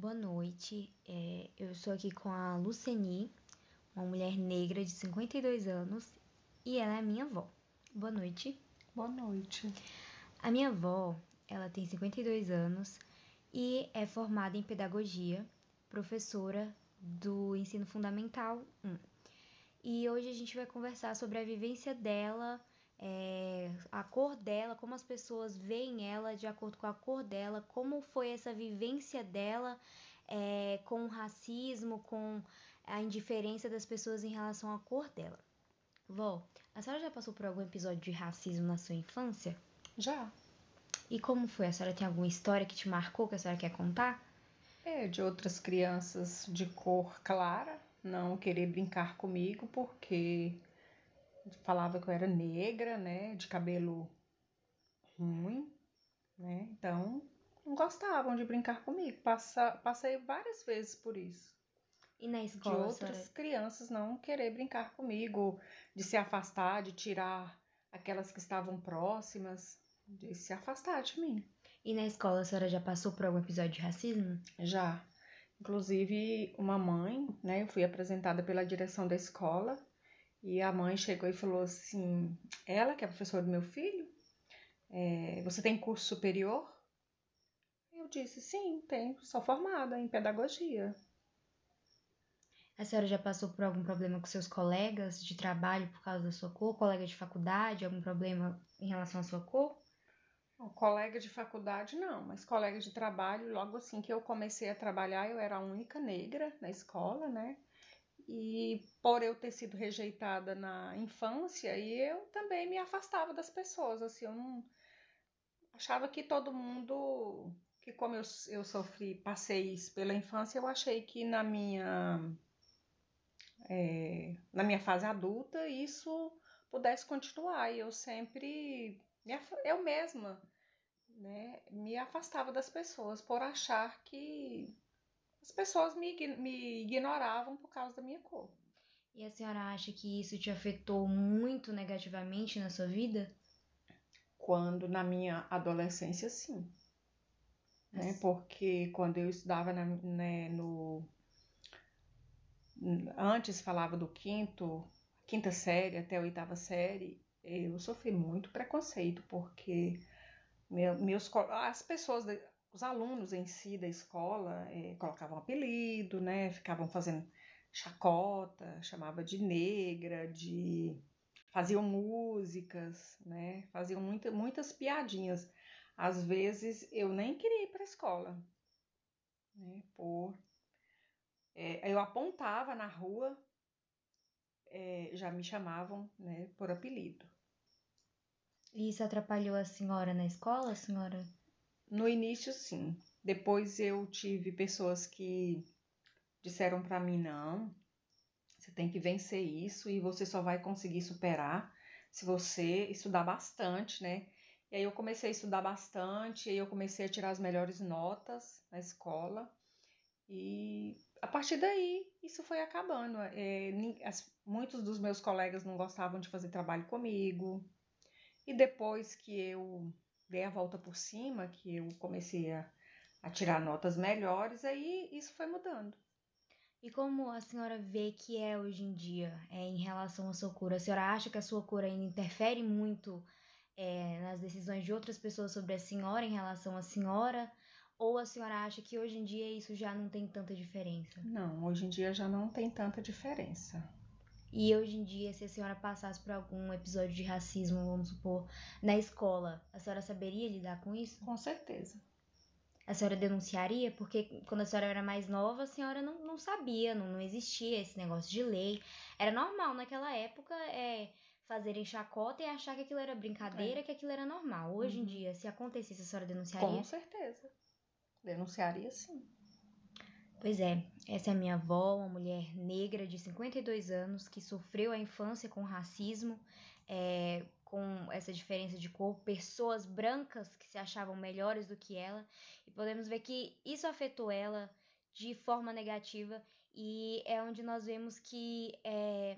Boa noite, é, eu estou aqui com a Luceni, uma mulher negra de 52 anos e ela é minha avó. Boa noite. Boa noite. A minha avó, ela tem 52 anos e é formada em pedagogia, professora do ensino fundamental 1. E hoje a gente vai conversar sobre a vivência dela, é, a cor dela, como as pessoas veem ela de acordo com a cor dela, como foi essa vivência dela é, com o racismo, com a indiferença das pessoas em relação à cor dela. Vó, a senhora já passou por algum episódio de racismo na sua infância? Já. E como foi? A senhora tem alguma história que te marcou que a senhora quer contar? É, de outras crianças de cor clara não querer brincar comigo porque falava que eu era negra, né, de cabelo ruim, né? Então, não gostavam de brincar comigo. Passa, passei várias vezes por isso. E na escola, de outras senhora... crianças não querer brincar comigo, de se afastar, de tirar aquelas que estavam próximas, de se afastar de mim. E na escola a senhora já passou por algum episódio de racismo? Já. Inclusive, uma mãe, né? Eu fui apresentada pela direção da escola e a mãe chegou e falou assim: Ela, que é professora do meu filho, é, você tem curso superior? Eu disse: Sim, tenho, sou formada em pedagogia. A senhora já passou por algum problema com seus colegas de trabalho por causa da sua cor? Colega de faculdade, algum problema em relação à sua cor? Colega de faculdade não, mas colega de trabalho, logo assim que eu comecei a trabalhar, eu era a única negra na escola, né? E por eu ter sido rejeitada na infância, e eu também me afastava das pessoas, assim, eu não achava que todo mundo, que como eu, eu sofri, passei isso pela infância, eu achei que na minha é, na minha fase adulta isso pudesse continuar, e eu sempre eu mesma né, me afastava das pessoas por achar que as pessoas me, me ignoravam por causa da minha cor. E a senhora acha que isso te afetou muito negativamente na sua vida? Quando na minha adolescência, sim. Né? Porque quando eu estudava na, né, no. Antes falava do quinto, quinta série até a oitava série, eu sofri muito preconceito, porque meu, meus, as pessoas, os alunos em si da escola é, colocavam apelido, né? Ficavam fazendo chacota, chamava de negra, de faziam músicas, né? Faziam muita, muitas piadinhas. Às vezes eu nem queria ir para a escola, né? Por é, eu apontava na rua, é, já me chamavam, né? Por apelido. E isso atrapalhou a senhora na escola, senhora? No início, sim. Depois eu tive pessoas que disseram para mim não, você tem que vencer isso e você só vai conseguir superar se você estudar bastante, né? E aí eu comecei a estudar bastante, e eu comecei a tirar as melhores notas na escola. E a partir daí, isso foi acabando. É, muitos dos meus colegas não gostavam de fazer trabalho comigo, e depois que eu dei a volta por cima, que eu comecei a, a tirar notas melhores, aí isso foi mudando. E como a senhora vê que é hoje em dia é, em relação à sua cura? A senhora acha que a sua cura ainda interfere muito é, nas decisões de outras pessoas sobre a senhora em relação à senhora? Ou a senhora acha que hoje em dia isso já não tem tanta diferença? Não, hoje em dia já não tem tanta diferença. E hoje em dia, se a senhora passasse por algum episódio de racismo, vamos supor, na escola, a senhora saberia lidar com isso? Com certeza. A senhora denunciaria? Porque quando a senhora era mais nova, a senhora não, não sabia, não, não existia esse negócio de lei. Era normal naquela época é, fazerem chacota e achar que aquilo era brincadeira, é. que aquilo era normal. Hoje uhum. em dia, se acontecesse, a senhora denunciaria? Com certeza. Denunciaria sim. Pois é, essa é a minha avó, uma mulher negra de 52 anos que sofreu a infância com racismo, é, com essa diferença de cor, pessoas brancas que se achavam melhores do que ela, e podemos ver que isso afetou ela de forma negativa, e é onde nós vemos que é,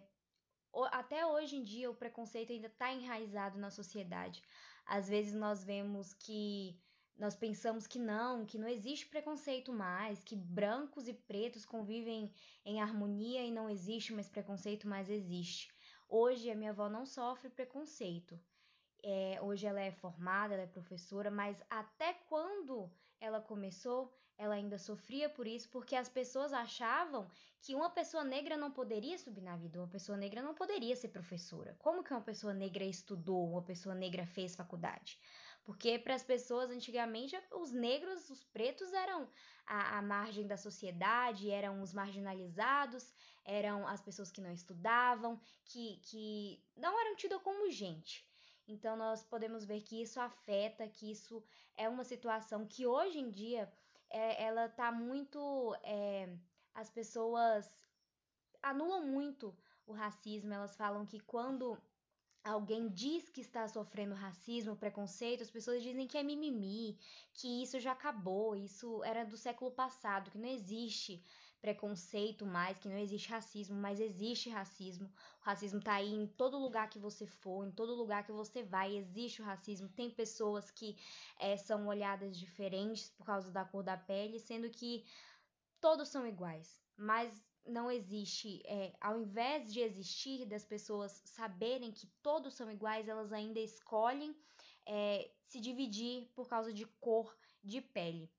até hoje em dia o preconceito ainda está enraizado na sociedade. Às vezes nós vemos que nós pensamos que não, que não existe preconceito mais, que brancos e pretos convivem em harmonia e não existe mais preconceito, mas existe. Hoje a minha avó não sofre preconceito. É, hoje ela é formada, ela é professora, mas até quando ela começou, ela ainda sofria por isso, porque as pessoas achavam que uma pessoa negra não poderia subir na vida, uma pessoa negra não poderia ser professora. Como que uma pessoa negra estudou, uma pessoa negra fez faculdade? Porque para as pessoas antigamente, os negros, os pretos eram a, a, margem da sociedade, eram os marginalizados, eram as pessoas que não estudavam, que, que não eram tidas como gente. Então nós podemos ver que isso afeta, que isso é uma situação que hoje em dia é, ela está muito. É, as pessoas anulam muito o racismo, elas falam que quando alguém diz que está sofrendo racismo, preconceito, as pessoas dizem que é mimimi, que isso já acabou, isso era do século passado, que não existe preconceito mais, que não existe racismo, mas existe racismo. O racismo tá aí em todo lugar que você for, em todo lugar que você vai, existe o racismo. Tem pessoas que é, são olhadas diferentes por causa da cor da pele, sendo que todos são iguais. Mas não existe, é, ao invés de existir das pessoas saberem que todos são iguais, elas ainda escolhem é, se dividir por causa de cor de pele.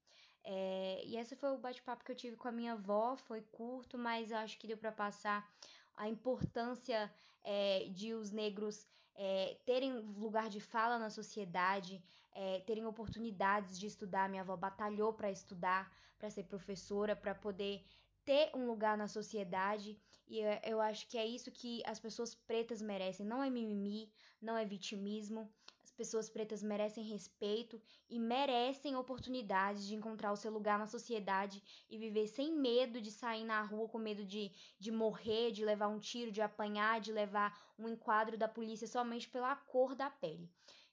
É, e esse foi o bate-papo que eu tive com a minha avó, foi curto, mas eu acho que deu para passar a importância é, de os negros é, terem lugar de fala na sociedade, é, terem oportunidades de estudar. Minha avó batalhou para estudar, para ser professora, para poder ter um lugar na sociedade e eu acho que é isso que as pessoas pretas merecem. Não é mimimi, não é vitimismo. As pessoas pretas merecem respeito e merecem oportunidades de encontrar o seu lugar na sociedade e viver sem medo de sair na rua com medo de, de morrer, de levar um tiro, de apanhar, de levar um enquadro da polícia somente pela cor da pele.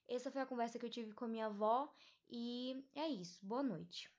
Essa foi a conversa que eu tive com a minha avó e é isso. Boa noite.